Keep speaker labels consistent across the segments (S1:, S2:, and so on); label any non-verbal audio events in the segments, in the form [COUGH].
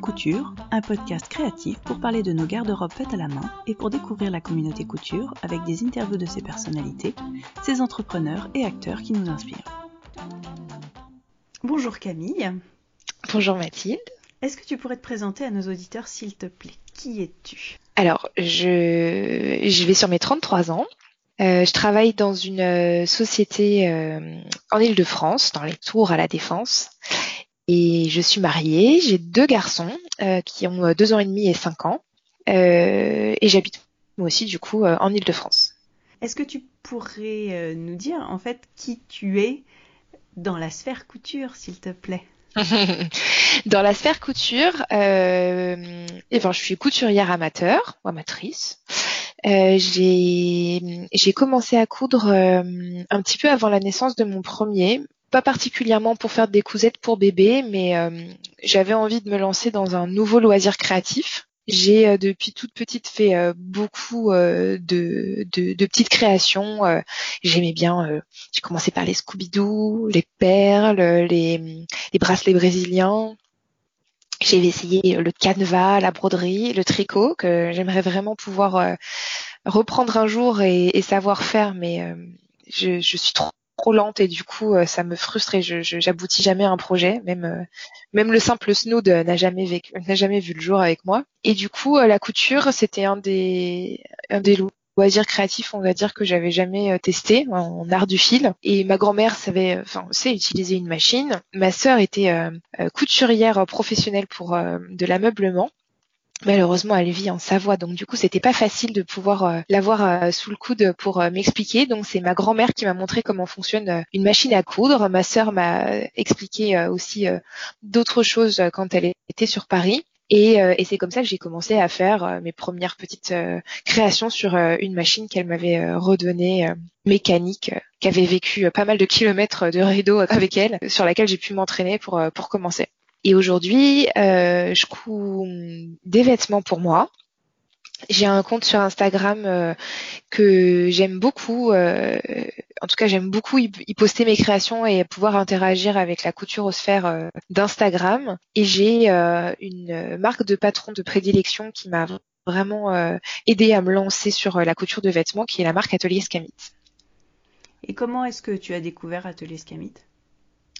S1: Couture, un podcast créatif pour parler de nos garde-robes faites à la main et pour découvrir la communauté couture avec des interviews de ses personnalités, ses entrepreneurs et acteurs qui nous inspirent. Bonjour Camille.
S2: Bonjour Mathilde.
S1: Est-ce que tu pourrais te présenter à nos auditeurs s'il te plaît? Qui es-tu?
S2: Alors, je, je vais sur mes 33 ans. Euh, je travaille dans une euh, société euh, en Ile-de-France, dans les tours à la Défense. Et je suis mariée, j'ai deux garçons qui ont deux ans et demi et cinq ans. et j'habite moi aussi du coup en Ile-de-France.
S1: Est-ce que tu pourrais nous dire en fait qui tu es dans la sphère couture, s'il te plaît? [LAUGHS]
S2: Dans la sphère couture, euh, eh ben, je suis couturière amateur ou amatrice. Euh, j'ai commencé à coudre euh, un petit peu avant la naissance de mon premier, pas particulièrement pour faire des cousettes pour bébé, mais euh, j'avais envie de me lancer dans un nouveau loisir créatif. J'ai euh, depuis toute petite fait euh, beaucoup de, de, de, petites créations. J'aimais bien. J'ai commencé par les Scooby-Doo, les perles, les, les bracelets brésiliens. J'ai essayé le canevas, la broderie, le tricot, que j'aimerais vraiment pouvoir euh, reprendre un jour et, savoir faire, mais euh, je, suis trop, lente et du coup euh, ça me frustre et je j'aboutis jamais à un projet. Même même le simple snood n'a jamais n'a jamais vu le jour avec moi. Et du coup la couture c'était un des un des créatif, on va dire, que j'avais jamais euh, testé en art du fil. Et ma grand-mère savait, euh, enfin, sait utiliser une machine. Ma sœur était euh, couturière professionnelle pour de l'ameublement. Malheureusement, elle vit en Savoie, donc du coup, c'était pas facile de pouvoir l'avoir sous le coude pour m'expliquer. Donc, c'est ma grand-mère qui m'a montré comment fonctionne une machine à coudre. Ma sœur m'a expliqué aussi d'autres choses quand elle était sur Paris. Euh, et, c'est comme ça que j'ai commencé à faire euh, mes premières petites euh, créations sur une machine qu'elle m'avait redonnée mécanique, qui avait vécu pas mal de kilomètres de rideau avec elle, sur laquelle j'ai pu m'entraîner pour commencer. Et aujourd'hui, je couds des vêtements pour moi. J'ai un compte sur Instagram euh, que j'aime beaucoup. Euh, en tout cas, j'aime beaucoup y, poster mes créations et pouvoir interagir avec la couture aux sphères euh, d'Instagram. Et j'ai une marque de patron de prédilection qui m'a vraiment aidé à me lancer sur la couture de vêtements, qui est la marque Atelier Scamit.
S1: Et comment est-ce que tu as découvert Atelier Scamit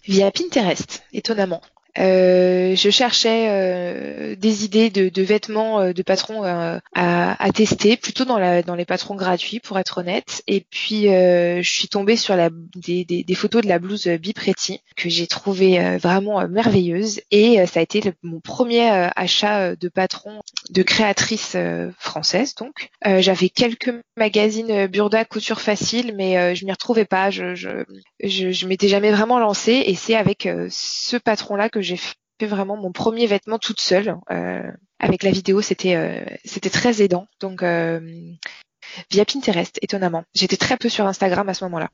S2: Via Pinterest, étonnamment. Euh, je cherchais euh, des idées de, de vêtements euh, de patrons à, à, tester, plutôt dans, la, dans les patrons gratuits pour être honnête. Et puis je suis tombée sur la, des, des, des photos de la blouse Bipretti que j'ai trouvé vraiment merveilleuse et ça a été mon premier achat de patron de créatrice française. Donc j'avais quelques magazines Burda couture facile, mais je m'y retrouvais pas. Je je, je, je m'étais jamais vraiment lancée et c'est avec ce patron là que j'ai fait vraiment mon premier vêtement toute seule. Euh, avec la vidéo, c'était euh, c'était très aidant. Donc euh, via Pinterest, étonnamment. J'étais très peu sur Instagram à ce moment-là.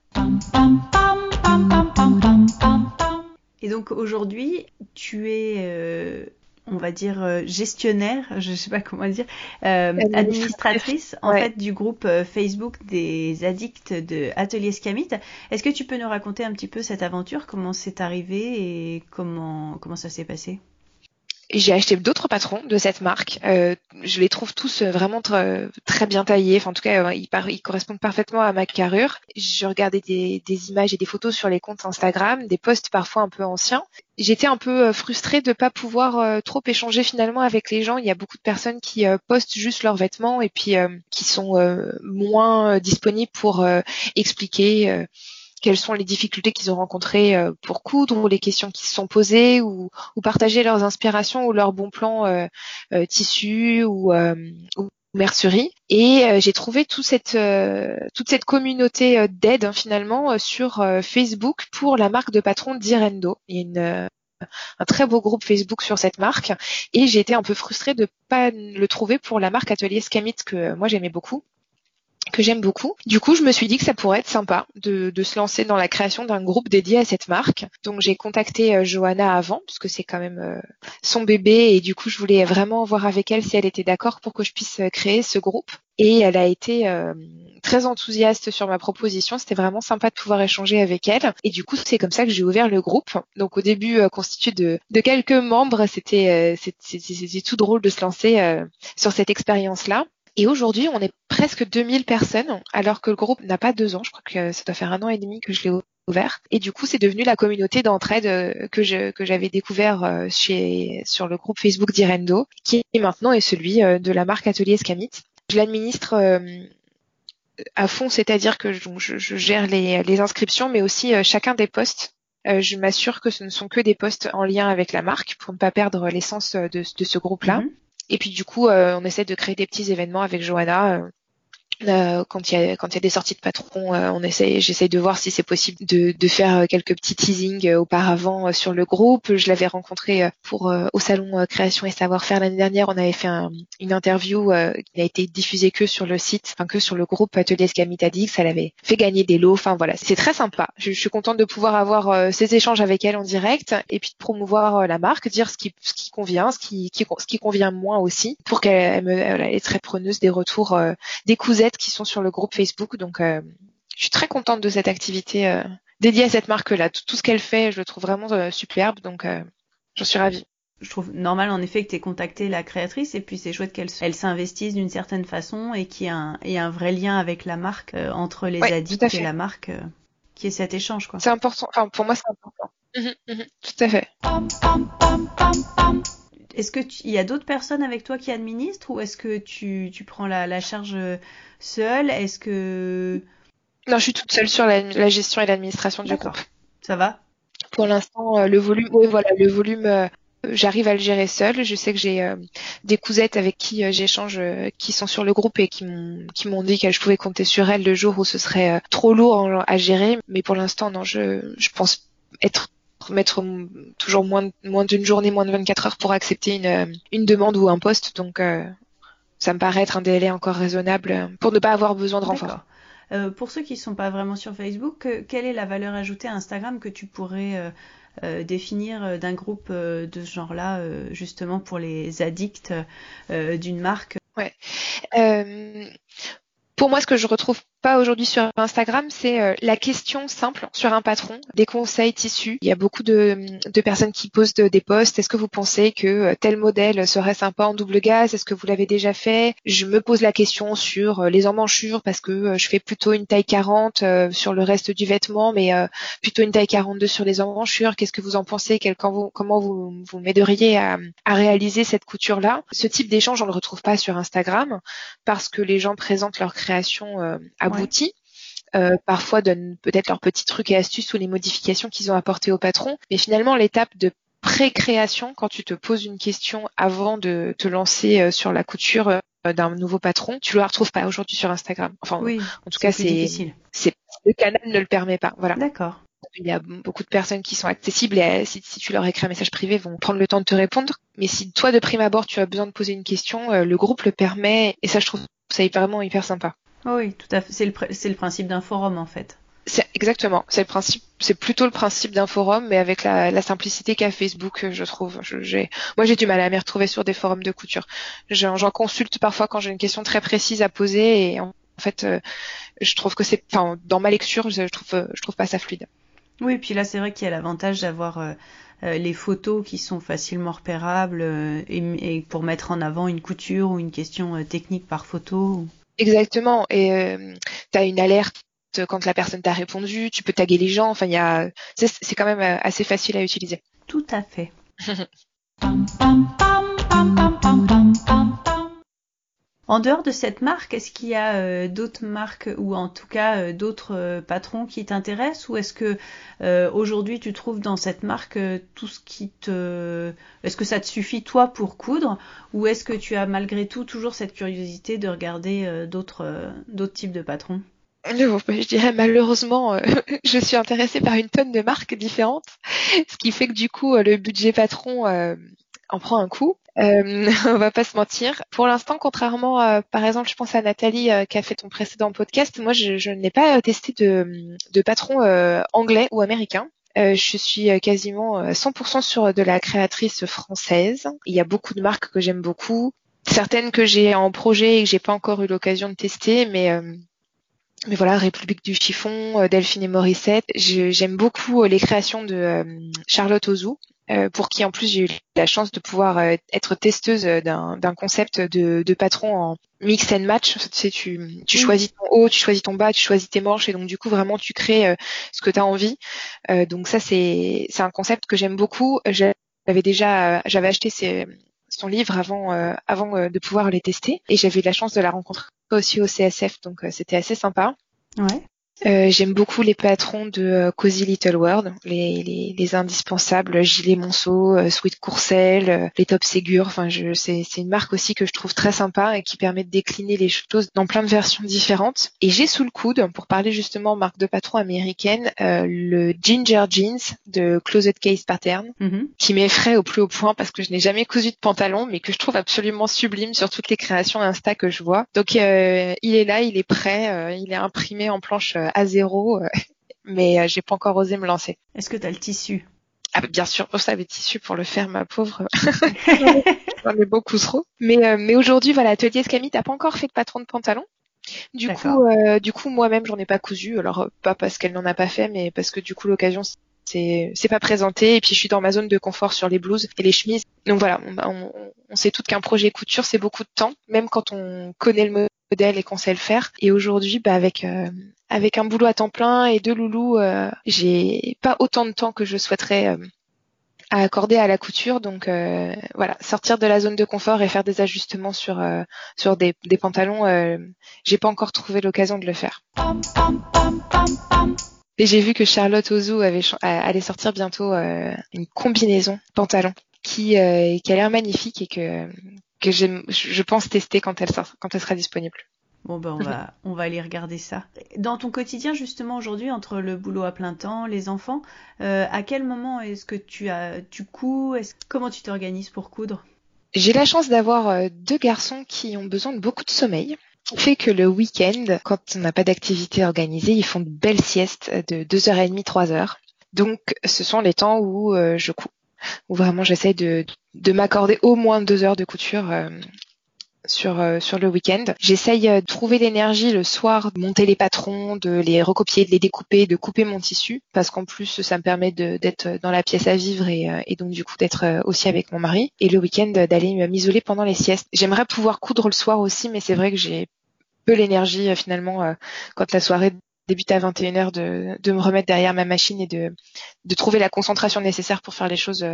S1: Et donc aujourd'hui, tu es on va dire euh, gestionnaire, je sais pas comment dire, euh, administratrice en fait du groupe euh, Facebook des addicts de Atelier Scamit. Est-ce que tu peux nous raconter un petit peu cette aventure, comment c'est arrivé et comment comment ça s'est passé?
S2: J'ai acheté d'autres patrons de cette marque. Euh, je les trouve tous euh, vraiment très bien taillés. Enfin, en tout cas, euh, ils, correspondent parfaitement à ma carrure. Je regardais des, des, images et des photos sur les comptes Instagram, des posts parfois un peu anciens. J'étais un peu frustrée de pas pouvoir trop échanger finalement avec les gens. Il y a beaucoup de personnes qui postent juste leurs vêtements et puis qui sont moins disponibles pour expliquer quelles sont les difficultés qu'ils ont rencontrées euh, pour coudre ou les questions qui se sont posées ou, partager leurs inspirations ou leurs bons plans euh, euh, tissus ou, mercerie. Et j'ai trouvé toute cette, toute cette communauté d'aide hein, finalement sur Facebook pour la marque de patron d'Irendo. Il y a une, un très beau groupe Facebook sur cette marque et j'ai été un peu frustrée de pas le trouver pour la marque Atelier Scamit que moi j'aimais beaucoup que j'aime beaucoup. Du coup, je me suis dit que ça pourrait être sympa de, de se lancer dans la création d'un groupe dédié à cette marque. Donc, j'ai contacté euh, Johanna avant, parce que c'est quand même euh, son bébé, et du coup, je voulais vraiment voir avec elle si elle était d'accord pour que je puisse euh, créer ce groupe. Et elle a été très enthousiaste sur ma proposition. C'était vraiment sympa de pouvoir échanger avec elle. Et du coup, c'est comme ça que j'ai ouvert le groupe. Donc au début, constitué de, de, quelques membres, c'était c'était tout drôle de se lancer sur cette expérience-là. Et aujourd'hui, on est presque 2000 personnes, alors que le groupe n'a pas deux ans. Je crois que ça doit faire un an et demi que je l'ai ouvert. Et du coup, c'est devenu la communauté d'entraide euh, que j'avais découvert euh, sur le groupe Facebook d'Irendo, qui maintenant est celui euh, de la marque Atelier Scamit. Je l'administre à fond, c'est-à-dire que je, gère les, inscriptions, mais aussi chacun des postes. je m'assure que ce ne sont que des postes en lien avec la marque pour ne pas perdre l'essence de, de ce groupe-là. Mhm. Et puis du coup, euh, on essaie de créer des petits événements avec Johanna euh, euh, quand il y a quand il y a des sorties de patrons, euh, on essaye, j'essaye de voir si c'est possible de, de faire euh, quelques petits teasings auparavant sur le groupe. Je l'avais rencontré pour au salon création et savoir-faire l'année dernière. On avait fait une interview qui n'a été diffusée que sur le site, enfin que sur le groupe Atelier Scamitadix. Elle avait fait gagner des lots. Enfin voilà, c'est très sympa. Je, suis contente de pouvoir avoir ces échanges avec elle en direct et puis de promouvoir la marque, dire ce qui ce qui convient, ce qui, qui ce qui convient moins aussi, pour qu'elle me elle est très preneuse des retours des cousins qui sont sur le groupe Facebook. Donc, euh, je suis très contente de cette activité euh, dédiée à cette marque-là. Tout, ce qu'elle fait, je le trouve vraiment euh, superbe. Donc, j'en suis ravie.
S1: Je trouve normal en effet que tu aies contacté la créatrice et puis c'est chouette qu'elle elle s'investisse d'une certaine façon et qu'il y ait un, un vrai lien avec la marque entre les addicts et la marque qui est cet échange quoi.
S2: C'est important. Enfin pour moi c'est important. Mmh mmh tout à fait.
S1: Est-ce que il y a d'autres personnes avec toi qui administrent ou est-ce que tu, tu prends la, la charge euh, seule? Est-ce que
S2: non, je suis toute seule sur la, la gestion et l'administration du groupe.
S1: Ça va?
S2: Pour l'instant, euh, le volume, oui, voilà, le volume, euh, j'arrive à le gérer seule. Je sais que j'ai des cousettes avec qui j'échange, qui sont sur le groupe et qui m'ont qui m'ont dit que je pouvais compter sur elles le jour où ce serait trop lourd à gérer. Mais pour l'instant, non, je je pense être mettre toujours moins, moins d'une journée, moins de 24 heures pour accepter une, une demande ou un poste. Donc, euh, ça me paraît être un délai encore raisonnable pour ne pas avoir besoin de renfort.
S1: Euh, pour ceux qui ne sont pas vraiment sur Facebook, euh, quelle est la valeur ajoutée à Instagram que tu pourrais définir d'un groupe de ce genre-là, justement pour les addicts d'une marque?
S2: Ouais. pour moi, ce que je retrouve pas aujourd'hui sur Instagram, c'est euh, la question simple sur un patron, des conseils tissus. Il y a beaucoup de, de personnes qui posent des posts. Est-ce que vous pensez que euh, tel modèle serait sympa en double gaz? Est-ce que vous l'avez déjà fait? Je me pose la question sur euh, les emmanchures parce que je fais plutôt une taille 40 sur le reste du vêtement, mais plutôt une taille 42 sur les emmanchures. Qu'est-ce que vous en pensez? Quel, vous, Comment vous, vous m'aideriez à, à réaliser cette couture-là? Ce type d'échange, on le retrouve pas sur Instagram parce que les gens présentent leur création à outils. Euh, parfois donnent peut-être leurs petits trucs et astuces ou les modifications qu'ils ont apportées au patron. Mais finalement, l'étape de pré-création, quand tu te poses une question avant de te lancer euh, sur la couture euh, d'un nouveau patron, tu le retrouves pas aujourd'hui sur Instagram. Enfin, oui, en tout cas, c'est le canal ne le permet pas. Voilà.
S1: D'accord.
S2: Il y a beaucoup de personnes qui sont accessibles et si, si, tu leur écris un message privé, vont prendre le temps de te répondre. Mais si toi, de prime abord, tu as besoin de poser une question, le groupe le permet et ça, je trouve ça vraiment hyper sympa.
S1: Oui, tout à fait. C'est le, c'est le principe d'un forum en fait.
S2: C'est exactement. C'est le principe. C'est plutôt le principe d'un forum, mais avec la, la simplicité qu'a Facebook, je trouve. moi, j'ai du mal à m'y retrouver sur des forums de couture. J'en, consulte parfois quand j'ai une question très précise à poser, et en, fait, euh, je trouve que c'est, enfin, dans ma lecture, je trouve, je trouve pas ça fluide.
S1: Oui, et puis là, c'est vrai qu'il y a l'avantage d'avoir euh, euh, les photos qui sont facilement repérables et, et, pour mettre en avant une couture ou une question technique par photo.
S2: Exactement. Et euh, tu as une alerte quand la personne t'a répondu, tu peux taguer les gens. Enfin, il y a, c'est quand même euh, assez facile à utiliser.
S1: Tout à fait. [LAUGHS] En dehors de cette marque, est-ce qu'il y a euh, d'autres marques ou en tout cas euh, d'autres euh, patrons qui t'intéressent ou est-ce que aujourd'hui tu trouves dans cette marque tout ce qui te est-ce que ça te suffit toi pour coudre ou est-ce que tu as malgré tout toujours cette curiosité de regarder d'autres d'autres types de patrons?
S2: Je dirais malheureusement, [LAUGHS] je suis intéressée par une tonne de marques différentes, ce qui fait que du coup, le budget patron en prend un coup. Euh, [LAUGHS] on va pas se mentir. Pour l'instant, contrairement, à, par exemple, je pense à Nathalie euh, qui a fait ton précédent podcast, moi, je, n'ai pas testé de, de patron euh, anglais ou américain. Euh, je suis quasiment 100% sur de la créatrice française. Il y a beaucoup de marques que j'aime beaucoup, certaines que j'ai en projet et que j'ai pas encore eu l'occasion de tester, mais mais voilà, République du chiffon, Delphine et Morissette. J'aime beaucoup les créations de Charlotte Ozou, pour qui en plus j'ai eu la chance de pouvoir être testeuse d'un concept de, de, patron en mix and match. Tu sais, tu, tu choisis ton haut, tu choisis ton bas, tu choisis tes manches et donc du coup vraiment tu crées ce que tu as envie. donc ça c'est un concept que j'aime beaucoup. J'avais déjà j'avais acheté ces son livre avant euh, avant euh, de pouvoir les tester et j'avais eu la chance de la rencontrer aussi au CSF donc euh, c'était assez sympa.
S1: Ouais.
S2: Euh, j'aime beaucoup les patrons de euh, Cozy Little World, les, les, les indispensables Gilet Monceau, euh, Sweet Courcelles, les Top Ségur. Enfin, c'est, une marque aussi que je trouve très sympa et qui permet de décliner les choses dans plein de versions différentes. Et j'ai sous le coude, pour parler justement marque de patron américaine, le Ginger Jeans de Closet Case Pattern, mm-hmm. qui m'effraie au plus haut point parce que je n'ai jamais cousu de pantalon, mais que je trouve absolument sublime sur toutes les créations Insta que je vois. Donc, il est là, il est prêt, il est imprimé en planche à zéro, euh, [LAUGHS] mais euh, j'ai pas encore osé me lancer.
S1: Est-ce que tu as le tissu?
S2: Ah, bah, bien sûr, pour ça, le tissu pour le faire, ma pauvre. [LAUGHS] [LAUGHS] J'en ai beaucoup trop. Mais, euh, mais aujourd'hui, voilà, Atelier Scami, t'as pas encore fait de patron de pantalon? Du coup, du coup, moi-même, j'en ai pas cousu. Alors, pas parce qu'elle n'en a pas fait, mais parce que du coup, l'occasion c'est pas présenté. Et puis, je suis dans ma zone de confort sur les blouses et les chemises. Donc voilà, on, on sait toutes qu'un projet couture, c'est beaucoup de temps, même quand on connaît le modèle et qu'on sait le faire. Et aujourd'hui, bah, avec avec un boulot à temps plein et deux loulous, euh, j'ai pas autant de temps que je souhaiterais euh, à accorder à la couture. Donc euh, voilà, sortir de la zone de confort et faire des ajustements sur sur des, des pantalons, j'ai pas encore trouvé l'occasion de le faire. Et j'ai vu que Charlotte Ozu avait allait sortir bientôt une combinaison pantalon qui qui a l'air magnifique et que que je pense tester quand elle sort, quand elle sera disponible.
S1: Bon ben on va on va aller regarder ça. Dans ton quotidien justement aujourd'hui entre le boulot à plein temps, les enfants, euh, à quel moment est-ce que tu as tu couds Comment tu t'organises pour coudre?
S2: J'ai la chance d'avoir euh, deux garçons qui ont besoin de beaucoup de sommeil. Fait que le week-end, quand on n'a pas d'activité organisée, ils font de belles siestes de 2h30, 3h. Donc ce sont les temps où euh, je couds où vraiment j'essaie de, de m'accorder au moins deux heures de couture sur euh, sur le week-end. J'essaye euh, de trouver l'énergie le soir, de monter les patrons, de les recopier, de les découper, de couper mon tissu, parce qu'en plus ça me permet d'être dans la pièce à vivre et, euh, et donc du coup d'être aussi avec mon mari. Et le week-end d'aller m'isoler pendant les siestes. J'aimerais pouvoir coudre le soir aussi, mais c'est vrai que j'ai peu l'énergie finalement quand la soirée débute à 21h de, de me remettre derrière ma machine et de, de trouver la concentration nécessaire pour faire les choses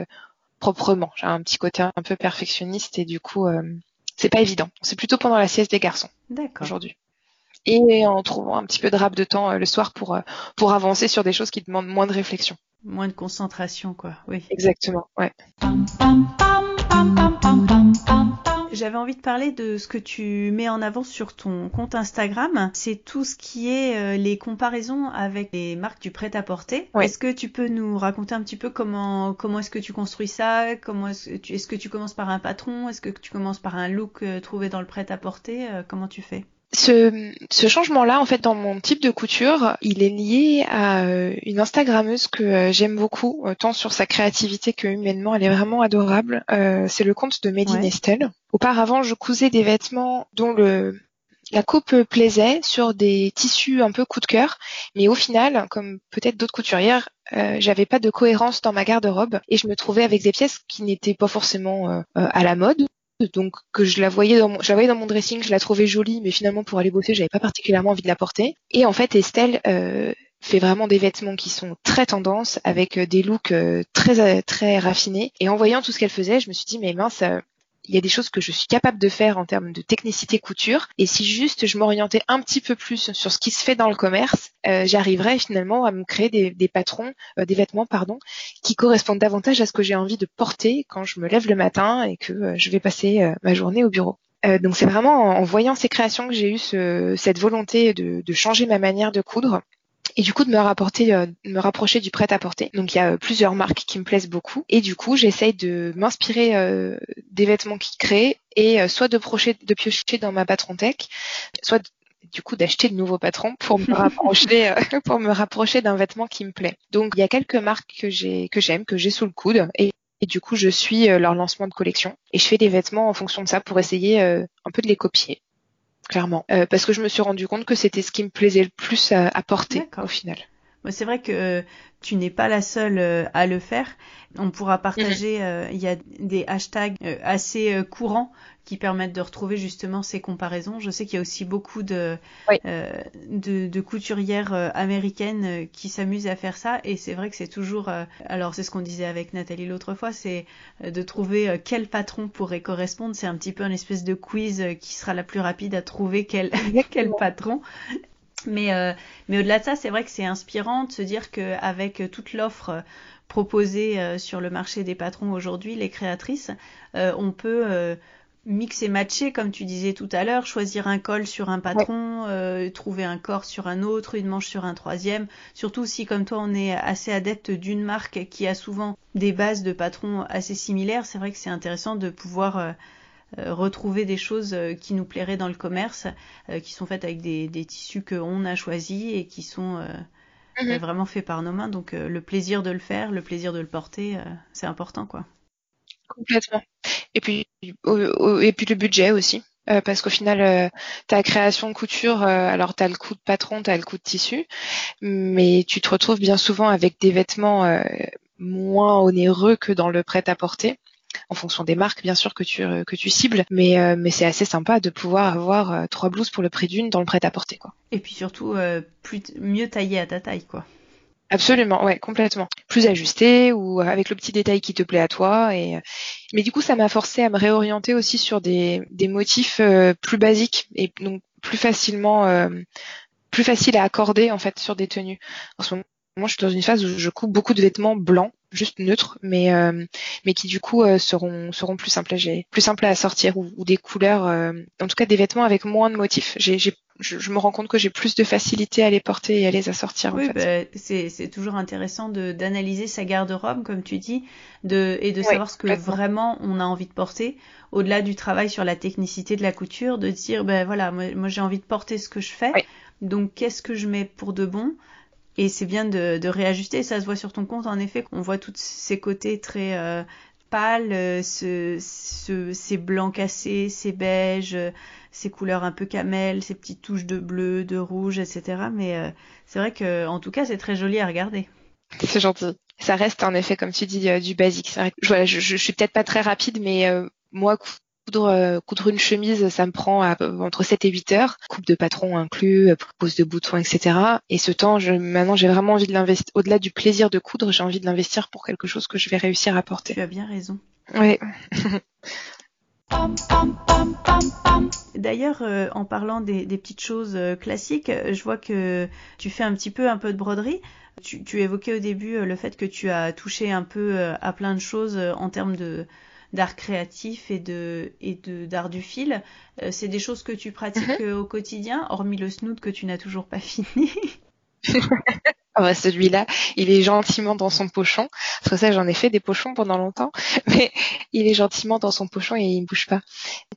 S2: proprement. J'ai un petit côté un peu perfectionniste et du coup c'est pas évident. C'est plutôt pendant la sieste des garçons. Aujourd'hui. Et en trouvant un petit peu de rap de temps euh, le soir pour, euh, pour avancer sur des choses qui demandent moins de réflexion.
S1: Moins de concentration, quoi. Oui.
S2: Exactement, ouais.
S1: J'avais envie de parler de ce que tu mets en avant sur ton compte Instagram. C'est tout ce qui est euh, les comparaisons avec les marques du prêt-à-porter. Est-ce que tu peux nous raconter un petit peu comment comment est-ce que tu construis ça? Comment est-ce que tu, est-ce que tu commences par un patron? Est-ce que tu commences par un look euh, trouvé dans le prêt-à-porter? Euh, Comment tu fais?
S2: Ce, ce changement-là, en fait, dans mon type de couture, il est lié à euh, une Instagrammeuse que euh, j'aime beaucoup, euh, tant sur sa créativité que humainement, elle est vraiment adorable. c'est le compte de Médine Estelle. Auparavant, je cousais des vêtements dont le la coupe plaisait sur des tissus un peu coup de cœur, mais au final, comme peut-être d'autres couturières, j'avais pas de cohérence dans ma garde-robe et je me trouvais avec des pièces qui n'étaient pas forcément à la mode donc que je la voyais dans mon, dressing, je la trouvais jolie, mais finalement pour aller bosser, j'avais pas particulièrement envie de la porter. Et en fait, Estelle euh, fait vraiment des vêtements qui sont très tendance, avec euh, des looks euh, très très raffinés. Et en voyant tout ce qu'elle faisait, je me suis dit mais mince, il y a des choses que je suis capable de faire en termes de technicité couture. Et si juste je m'orientais un petit peu plus sur ce qui se fait dans le commerce, euh, j'arriverais finalement à me créer des, patrons, euh, des vêtements, pardon, qui correspondent davantage à ce que j'ai envie de porter quand je me lève le matin et que euh, je vais passer ma journée au bureau. donc c'est vraiment en, voyant ces créations que j'ai eu cette volonté de changer ma manière de coudre et du coup de me rapporter, euh, me rapprocher du prêt-à-porter. Donc il y a euh, plusieurs marques qui me plaisent beaucoup et du coup j'essaye de m'inspirer euh, des vêtements qu'ils créent et soit de, procher, de piocher dans ma patron tech, soit du coup d'acheter de nouveaux patrons pour me [LAUGHS] rapprocher pour me rapprocher d'un vêtement qui me plaît. Donc il y a quelques marques que j'ai que j'aime que j'ai sous le coude et, et du coup je suis leur lancement de collection et je fais des vêtements en fonction de ça pour essayer un peu de les copier. Clairement, parce que je me suis rendu compte que c'était ce qui me plaisait le plus à, à porter au final.
S1: C'est vrai que tu n'es pas la seule à le faire. On pourra partager, mhm. il y a des hashtags assez courants qui permettent de retrouver justement ces comparaisons. Je sais qu'il y a aussi beaucoup de, euh, de, couturières euh, américaines euh, qui s'amusent à faire ça et c'est vrai que c'est toujours, alors c'est ce qu'on disait avec Nathalie l'autre fois, c'est de trouver quel patron pourrait correspondre. C'est un petit peu une espèce de quiz qui sera la plus rapide à trouver quel, [LAUGHS] quel patron. Mais, mais au-delà de ça, c'est vrai que c'est inspirant de se dire qu'avec toute l'offre proposée sur le marché des patrons aujourd'hui, les créatrices, on peut mix et matcher, comme tu disais tout à l'heure, choisir un col sur un patron, euh, trouver un corps sur un autre, une manche sur un troisième. Surtout si, comme toi, on est assez adepte d'une marque qui a souvent des bases de patrons assez similaires, c'est vrai que c'est intéressant de pouvoir euh, euh, retrouver des choses qui nous plairaient dans le commerce, qui sont faites avec des, des tissus qu'on a choisis et qui sont mhm. vraiment faits par nos mains. Donc le plaisir de le faire, le plaisir de le porter, c'est important, quoi.
S2: Complètement. Et puis, et puis le budget aussi. Euh, parce qu'au final, euh, ta création couture, euh, alors tu as le coût de patron, tu as le coût de tissu, mais tu te retrouves bien souvent avec des vêtements euh, moins onéreux que dans le prêt-à-porter, en fonction des marques bien sûr que tu, que tu cibles, mais, mais c'est assez sympa de pouvoir avoir trois blouses pour le prix d'une dans le prêt-à-porter. quoi.
S1: Et puis surtout, plus mieux taillé à ta taille. quoi.
S2: Absolument, ouais, complètement. Plus ajusté ou avec le petit détail qui te plaît à toi. Et mais du coup, ça m'a forcé à me réorienter aussi sur des, des motifs euh, plus basiques et donc plus facilement, euh, plus facile à accorder en fait sur des tenues. En ce moment, je suis dans une phase où je coupe beaucoup de vêtements blancs juste neutres, mais euh, mais qui du coup euh, seront seront plus simples à plus simples à sortir ou, des couleurs, euh, en tout cas des vêtements avec moins de motifs. J'ai, j'ai je, me rends compte que j'ai plus de facilité à les porter et à les assortir.
S1: Oui,
S2: en fait.
S1: bah, c'est, c'est toujours intéressant de, d'analyser sa garde-robe, comme tu dis, de, et de savoir ce que vraiment on a envie de porter, au-delà du travail sur la technicité de la couture, de dire, ben voilà, moi, moi j'ai envie de porter ce que je fais, donc qu'est-ce que je mets pour de bon? Et c'est bien de, de, réajuster. Ça se voit sur ton compte, en effet, qu'on voit tous ces côtés très euh, pâles, euh, ce, ce, ces blancs cassés, ces beiges, euh, ces couleurs un peu camel, ces petites touches de bleu, de rouge, etc. Mais euh, c'est vrai que, en tout cas, c'est très joli à regarder.
S2: C'est gentil. Ça reste en effet, comme tu dis, du basique. Je, je, je, suis peut-être pas très rapide, mais moi, Coudre, euh, coudre une chemise, ça me prend entre 7 et 8 heures, coupe de patron inclus, euh, pose de boutons, etc. Et ce temps, je, maintenant, j'ai vraiment envie de l'investir. Au-delà du plaisir de coudre, j'ai envie de l'investir pour quelque chose que je vais réussir à porter.
S1: Tu as bien raison.
S2: Oui. [LAUGHS]
S1: D'ailleurs, euh, en parlant des, petites choses classiques, je vois que tu fais un petit peu un peu de broderie. Tu, tu évoquais au début le fait que tu as touché un peu à plein de choses en termes de, d'art créatif et de et de d'art du fil. Euh, c'est des choses que tu pratiques mhm. au quotidien, hormis le snoot que tu n'as toujours pas fini. [LAUGHS]
S2: Ah bah, celui-là, il est gentiment dans son pochon. Parce que ça, j'en ai fait des pochons pendant longtemps, [LAUGHS] mais il est gentiment dans son pochon et il ne bouge pas.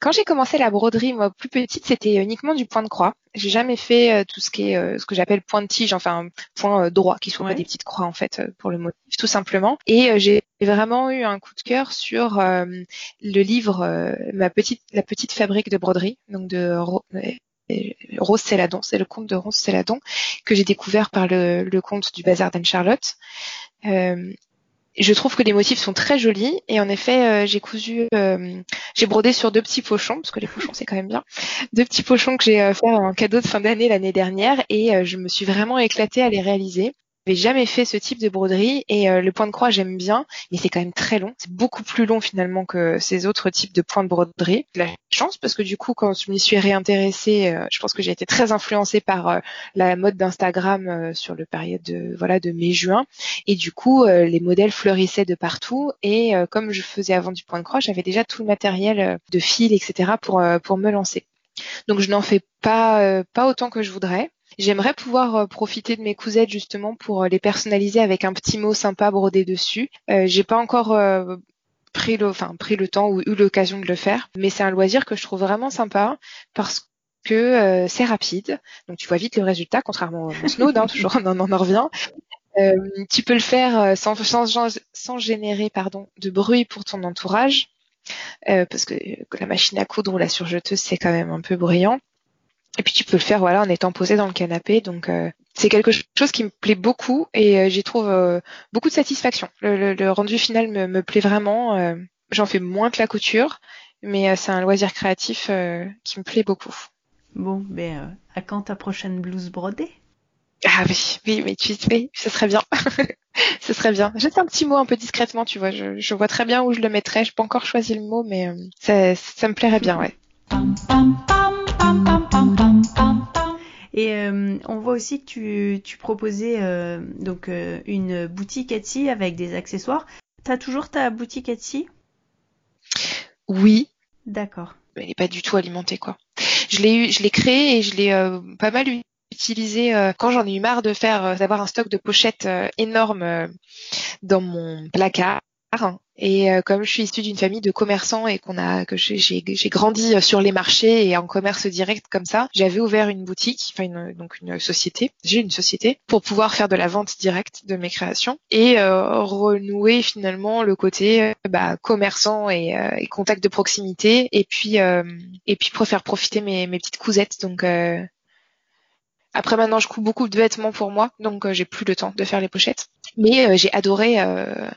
S2: Quand j'ai commencé la broderie, moi, plus petite, c'était uniquement du point de croix. J'ai jamais fait euh, tout ce qui est euh, ce que j'appelle point de tige, enfin point euh, droit, qui sont pas des petites croix en fait pour le motif, tout simplement. Et j'ai vraiment eu un coup de cœur sur le livre ma petite la petite fabrique de broderie, donc de Rose Céladon, c'est le conte de Rose Céladon que j'ai découvert par le, le conte du Bazar d'Anne Charlotte. Euh, je trouve que les motifs sont très jolis et en effet euh, j'ai cousu, euh, j'ai brodé sur deux petits pochons parce que les pochons c'est quand même bien, deux petits pochons que j'ai fait en cadeau de fin d'année l'année dernière et je me suis vraiment éclatée à les réaliser n'avais jamais fait ce type de broderie et euh, le point de croix j'aime bien, mais c'est quand même très long. C'est beaucoup plus long finalement que ces autres types de points de broderie. La chance parce que du coup quand je m'y suis réintéressée, euh, je pense que j'ai été très influencée par euh, la mode d'Instagram sur le période de voilà de mai-juin et du coup les modèles fleurissaient de partout et comme je faisais avant du point de croix, j'avais déjà tout le matériel de fil etc pour pour me lancer. Donc je n'en fais pas pas autant que je voudrais. J'aimerais pouvoir euh, profiter de mes cousettes justement pour euh, les personnaliser avec un petit mot sympa brodé dessus. Euh, j'ai pas encore pris le, enfin pris le temps ou eu l'occasion de le faire, mais c'est un loisir que je trouve vraiment sympa parce que c'est rapide, donc tu vois vite le résultat, contrairement au snow, hein, toujours on en, revient. tu peux le faire sans, sans, sans générer pardon, de bruit pour ton entourage, parce que la machine à coudre ou la surjeteuse c'est quand même un peu bruyant. Et puis tu peux le faire voilà en étant posé dans le canapé. Donc c'est quelque chose qui me plaît beaucoup et j'y trouve beaucoup de satisfaction. Le, rendu final me, me plaît vraiment. J'en fais moins que la couture, mais c'est un loisir créatif qui me plaît beaucoup.
S1: Bon, ben à quand ta prochaine blouse brodée?
S2: Ah oui, oui, mais tu oui, ce serait bien. [LAUGHS] ce serait bien. Juste un petit mot un peu discrètement, tu vois. Je, vois très bien où je le mettrais. Je n'ai pas encore choisi le mot, mais euh, ça, me plairait bien, ouais.
S1: Et euh, on voit aussi que tu, proposais euh, donc une boutique Etsy avec des accessoires. T'as toujours ta boutique Etsy?
S2: Oui.
S1: D'accord.
S2: Mais elle n'est pas du tout alimentée, quoi. Je l'ai eu, je l'ai créée et je l'ai pas mal utilisé euh, quand j'en ai eu marre de faire euh, d'avoir un stock de pochettes euh, énorme dans mon placard. Et comme je suis issue d'une famille de commerçants et qu'on a que j'ai grandi sur les marchés et en commerce direct comme ça, j'avais ouvert une boutique, enfin une, donc une société. J'ai une société pour pouvoir faire de la vente directe de mes créations et renouer finalement le côté bah, commerçant et, et, contact de proximité et puis et puis pour faire profiter mes, mes petites cousettes. Donc après maintenant, je couds beaucoup de vêtements pour moi, donc euh, j'ai plus le temps de faire les pochettes. Mais euh, j'ai adoré euh,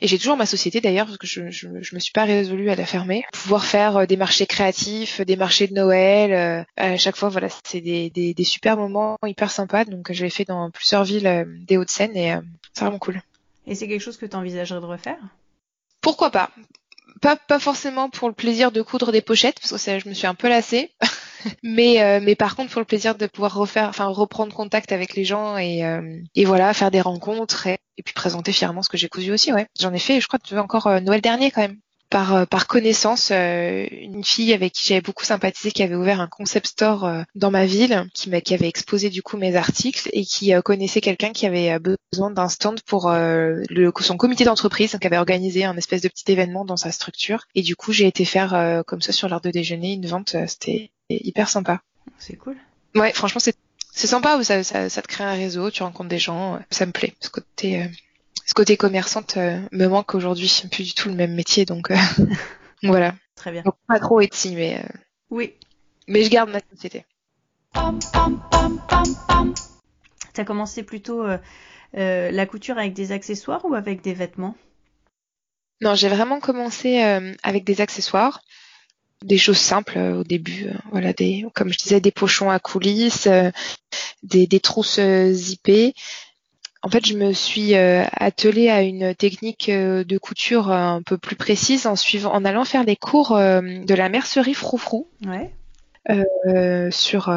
S2: et j'ai toujours ma société d'ailleurs parce que je, je, je, me suis pas résolue à la fermer. Pouvoir faire des marchés créatifs, des marchés de Noël, à chaque fois voilà, c'est des, des, des, super moments hyper sympas. Donc je l'ai fait dans plusieurs villes des Hauts-de-Seine et c'est vraiment cool.
S1: Et c'est quelque chose que tu envisagerais de refaire?
S2: Pourquoi pas? Pas, pas forcément pour le plaisir de coudre des pochettes parce que ça, je me suis un peu lassée. [LAUGHS] mais euh, mais par contre pour le plaisir de pouvoir refaire, enfin reprendre contact avec les gens et euh, et voilà faire des rencontres et, puis présenter fièrement ce que j'ai cousu aussi. Ouais, j'en ai fait, je crois, encore euh, Noël dernier quand même par, euh, par connaissance euh, une fille avec qui j'avais beaucoup sympathisé qui avait ouvert un concept store dans ma ville qui, qui avait exposé du coup mes articles et qui connaissait quelqu'un qui avait besoin d'un stand pour le, son comité d'entreprise qui avait organisé un espèce de petit événement dans sa structure et du coup j'ai été faire comme ça sur l'heure de déjeuner une vente c'était hyper sympa
S1: c'est cool
S2: ouais franchement c'est c'est sympa ça, ça, ça te crée un réseau tu rencontres des gens ça me plaît ce côté ce côté commerçante euh, me manque aujourd'hui. Plus du tout le même métier, donc euh, [LAUGHS] voilà.
S1: Très bien.
S2: Donc, pas trop Etsy, mais euh,
S1: oui.
S2: Mais je garde ma société.
S1: Tu as commencé plutôt la couture avec des accessoires ou avec des vêtements?
S2: Non, j'ai vraiment commencé avec des accessoires des choses simples au début, voilà des, comme je disais, des pochons à coulisses, des, des trousses zippées, en fait, je me suis euh, attelée à une technique euh, de couture un peu plus précise en suivant, en allant faire des cours euh, de la mercerie Froufrou.
S1: Ouais.
S2: sur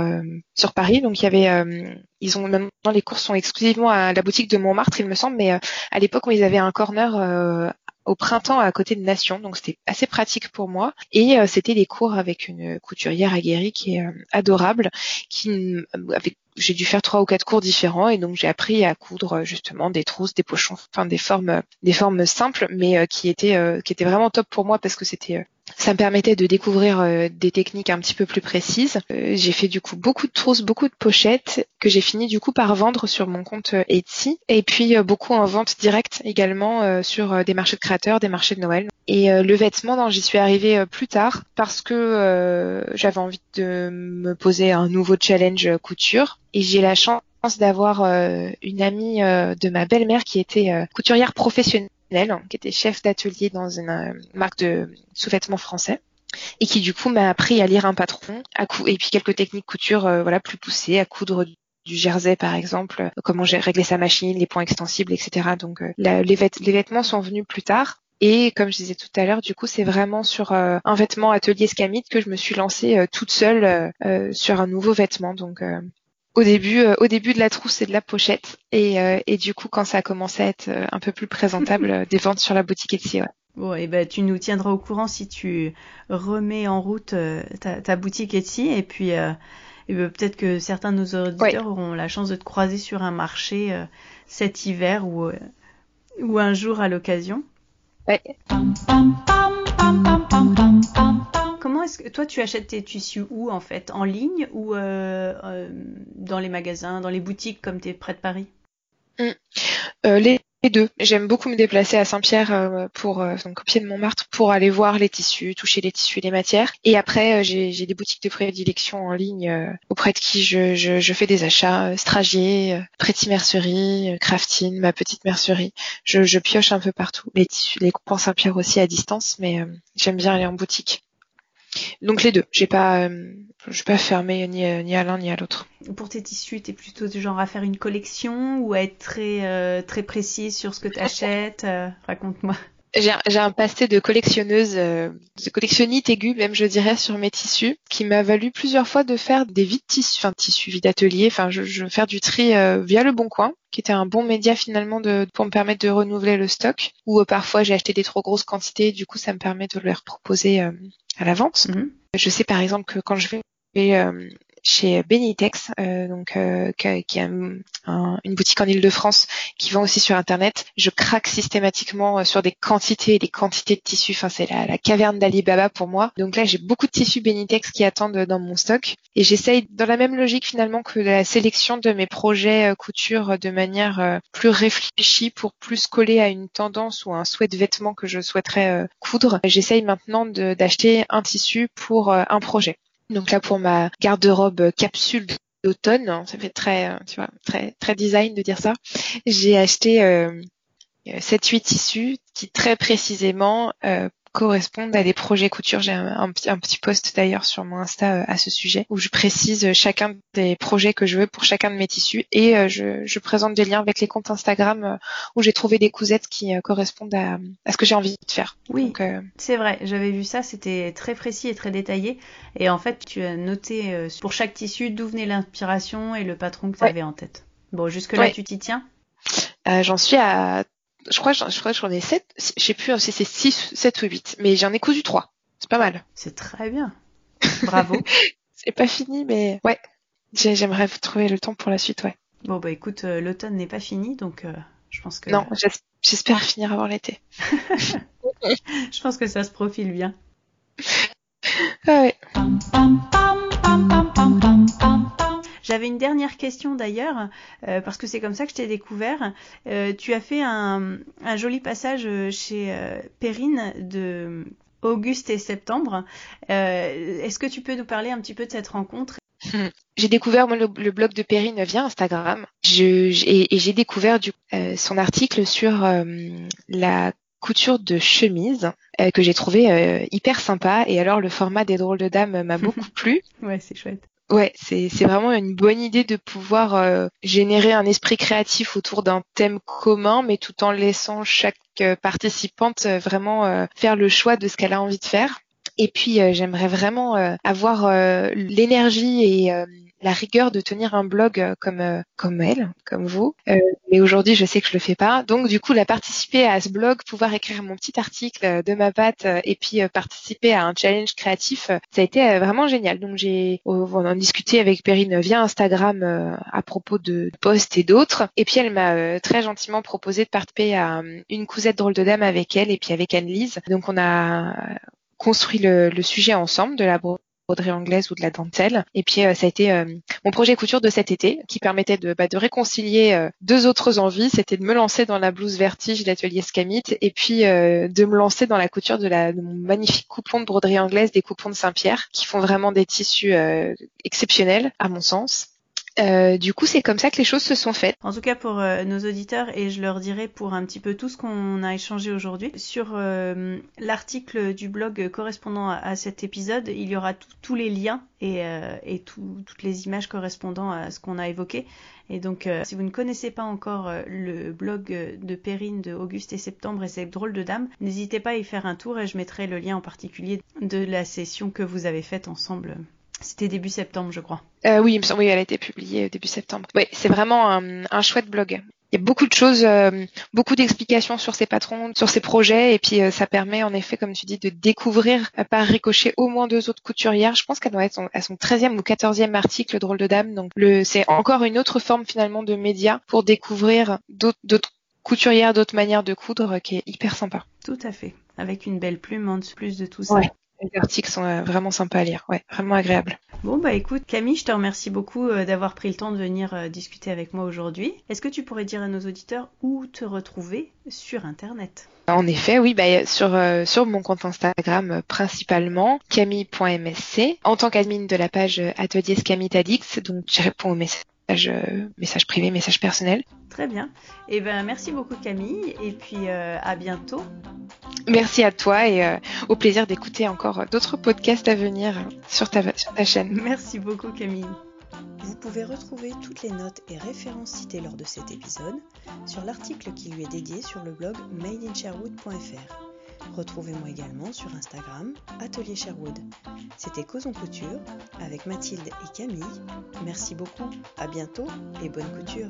S2: sur Paris. Donc il y avait, ils ont maintenant les cours sont exclusivement à la boutique de Montmartre, il me semble, mais à l'époque où ils avaient un corner au printemps à côté de Nation, donc c'était assez pratique pour moi. Et c'était des cours avec une couturière aguerrie qui est adorable, qui avec j'ai dû faire trois ou quatre cours différents et donc j'ai appris à coudre justement des trousses, des pochons, enfin des formes, des formes simples, mais euh, qui étaient euh, qui étaient vraiment top pour moi parce que c'était euh, ça me permettait de découvrir des techniques un petit peu plus précises. j'ai fait du coup beaucoup de trousses, beaucoup de pochettes que j'ai fini du coup par vendre sur mon compte Etsy et puis beaucoup en vente directe également sur des marchés de créateurs, des marchés de Noël. Et le vêtement, j'y suis arrivée plus tard parce que j'avais envie de me poser un nouveau challenge couture et j'ai la chance d'avoir euh, une amie euh, de ma belle-mère qui était euh, couturière professionnelle, qui était chef d'atelier dans une marque de sous-vêtements français et qui du coup m'a appris à lire un patron, à et puis quelques techniques couture voilà plus poussées, à coudre du jersey par exemple, comment j'ai réglé sa machine, les points extensibles, etc. Donc les, les, vêtements sont venus plus tard. Et comme je disais tout à l'heure, du coup, c'est vraiment sur un vêtement atelier Scamite que je me suis lancée toute seule sur un nouveau vêtement. Donc au début, euh, au début de la trousse et de la pochette. Et, euh, et du coup, quand ça a commencé à être euh, un peu plus présentable, [LAUGHS] des ventes sur la boutique Etsy. Ouais.
S1: Bon, et ben tu nous tiendras au courant si tu remets en route ta, ta, boutique Etsy. Et puis, ben, peut-être que certains de nos auditeurs auront la chance de te croiser sur un marché cet hiver ou, ou un jour à l'occasion.
S2: Ouais.
S1: Est-ce que toi tu achètes tes tissus où en fait? En ligne ou euh, euh, dans les magasins, dans les boutiques comme tu es près de Paris?
S2: Mm. euh, les deux. J'aime beaucoup me déplacer à Saint-Pierre donc au pied de Montmartre pour aller voir les tissus, toucher les tissus et les matières. Et après, j'ai des boutiques de prédilection en ligne auprès de qui je, fais des achats. Stragier, Pretty Mercerie, Crafting, ma petite mercerie. Je, je pioche un peu partout. Les tissus, les coupons Saint-Pierre aussi à distance, mais j'aime bien aller en boutique. Donc les deux. J'ai pas, euh, je pas fermé ni, ni à l'un ni à l'autre.
S1: Pour tes tissus, t'es plutôt du genre à faire une collection ou à être très euh, très précise sur ce que tu achètes euh, Raconte-moi.
S2: J'ai un passé de collectionneuse, de collectionnite aiguë même je dirais sur mes tissus, qui m'a valu plusieurs fois de faire des vides tissus, enfin tissus vides ateliers, enfin je, je faire du tri via le Bon Coin, qui était un bon média finalement de, pour me permettre de renouveler le stock. Ou parfois j'ai acheté des trop grosses quantités, du coup ça me permet de les reproposer à la vente. Mhm. Je sais par exemple que quand je vais euh, chez Benitex, euh, donc euh, qui a une boutique en Ile-de-France qui vend aussi sur internet. Je craque systématiquement sur des quantités et des quantités de tissus. Enfin, c'est la, caverne d'Alibaba pour moi. Donc là, j'ai beaucoup de tissus Benitex qui attendent dans mon stock et j'essaye dans la même logique finalement que la sélection de mes projets couture de manière plus réfléchie pour plus coller à une tendance ou un souhait de vêtement que je souhaiterais coudre. J'essaye maintenant d'acheter un tissu pour un projet. Donc là pour ma garde-robe capsule d'automne, hein, ça fait très, euh, tu vois, très très design de dire ça. J'ai acheté euh, 7-8 tissus qui très précisément euh, correspondent à des projets couture. J'ai un, petit, un petit post d'ailleurs sur mon Insta euh, à ce sujet où je précise chacun des projets que je veux pour chacun de mes tissus et euh, je, je présente des liens avec les comptes Instagram euh, où j'ai trouvé des cousettes qui correspondent à, à ce que j'ai envie de faire.
S1: Oui, c'est vrai. J'avais vu ça. C'était très précis et très détaillé. Et en fait, tu as noté pour chaque tissu d'où venait l'inspiration et le patron que tu avais en tête. Bon, jusque-là, tu t'y tiens?
S2: J'en suis à je crois, je crois que j'en ai 7, je sais plus si c'est 6, 7 ou 8, mais j'en ai cousu 3. C'est pas mal.
S1: C'est très bien. Bravo. [LAUGHS]
S2: c'est pas fini, mais ouais. J'aimerais trouver le temps pour la suite, ouais.
S1: Bon, bah écoute, euh, l'automne n'est pas fini, donc euh, je pense que.
S2: Non, j'espère finir avant l'été. [LAUGHS] [LAUGHS]
S1: je pense que ça se profile bien.
S2: Ah ouais.
S1: J'avais une dernière question d'ailleurs, euh, parce que c'est comme ça que je t'ai découvert. Euh, tu as fait un, joli passage euh, chez Perrine de Auguste et Septembre. Est-ce que tu peux nous parler un petit peu de cette rencontre? [LAUGHS]
S2: J'ai découvert le, blog de Perrine via Instagram. Je, et, j'ai découvert du, son article sur la couture de chemise que j'ai trouvé hyper sympa. Et alors le format des drôles de dames m'a [LAUGHS] beaucoup plu.
S1: Ouais, c'est chouette.
S2: Ouais, c'est vraiment une bonne idée de pouvoir euh, générer un esprit créatif autour d'un thème commun, mais tout en laissant chaque euh, participante euh, vraiment faire le choix de ce qu'elle a envie de faire. Et puis j'aimerais vraiment avoir l'énergie et la rigueur de tenir un blog euh, comme euh, comme elle, comme vous. Euh, mais aujourd'hui, je sais que je le fais pas. Donc du coup, la participer à ce blog, pouvoir écrire mon petit article de ma patte et puis participer à un challenge créatif, ça a été vraiment génial. Donc j'ai on en discuté avec Perrine via Instagram à propos de posts et d'autres. Et puis elle m'a très gentiment proposé de participer à une cousette drôle de dame avec elle et puis avec Anne-Lise. Donc on a construit le, le, sujet ensemble de la broderie anglaise ou de la dentelle. Et puis euh, ça a été euh, mon projet couture de cet été qui permettait de, bah, de réconcilier euh, deux autres envies. C'était de me lancer dans la blouse vertige l'atelier Scamit et puis de me lancer dans la couture de, la, de mon magnifique coupon de broderie anglaise des coupons de Saint-Pierre qui font vraiment des tissus exceptionnels à mon sens. Euh, du coup, c'est comme ça que les choses se sont faites.
S1: En tout cas, pour euh, nos auditeurs, et je leur dirai pour un petit peu tout ce qu'on a échangé aujourd'hui, sur euh, l'article du blog correspondant à, cet épisode, il y aura tous les liens et, et toutes les images correspondant à ce qu'on a évoqué. Et donc, si vous ne connaissez pas encore le blog de Perrine de Auguste et Septembre et ses drôles de dames, n'hésitez pas à y faire un tour et je mettrai le lien en particulier de la session que vous avez faite ensemble c'était début septembre, je crois.
S2: Euh, oui, oui, elle a été publiée début septembre. Oui, c'est vraiment un, chouette blog. Il y a beaucoup de choses, euh, beaucoup d'explications sur ses patrons, sur ses projets, et puis euh, ça permet en effet, comme tu dis, de découvrir par ricochet au moins deux autres couturières. Je pense qu'elle doit être à son 13e ou 14e article Drôle de Dame. Donc le, c'est encore une autre forme finalement de média pour découvrir d'autres couturières, d'autres manières de coudre qui est hyper sympa.
S1: Tout à fait. Avec une belle plume en plus de tout ça.
S2: Les articles sont vraiment sympas à lire, ouais, vraiment agréables.
S1: Bon bah écoute Camille, je te remercie beaucoup d'avoir pris le temps de venir discuter avec moi aujourd'hui. Est-ce que tu pourrais dire à nos auditeurs où te retrouver sur internet?
S2: En effet, oui, bah, sur, euh, sur mon compte Instagram euh, principalement, camille.msc, en tant qu'admin de la page euh, Atelier Scamitadix, donc je réponds aux messages, messages privés, messages personnels.
S1: Très bien. Et eh ben merci beaucoup Camille, et puis à bientôt.
S2: Merci à toi et au plaisir d'écouter encore d'autres podcasts à venir sur ta, sur ta chaîne.
S1: Merci beaucoup Camille.
S3: Vous pouvez retrouver toutes les notes et références citées lors de cet épisode sur l'article qui lui est dédié sur le blog madeinsherwood.fr. Retrouvez-moi également sur Instagram, Atelier Sherwood. C'était Causons Couture avec Mathilde et Camille. Merci beaucoup, à bientôt et bonne couture.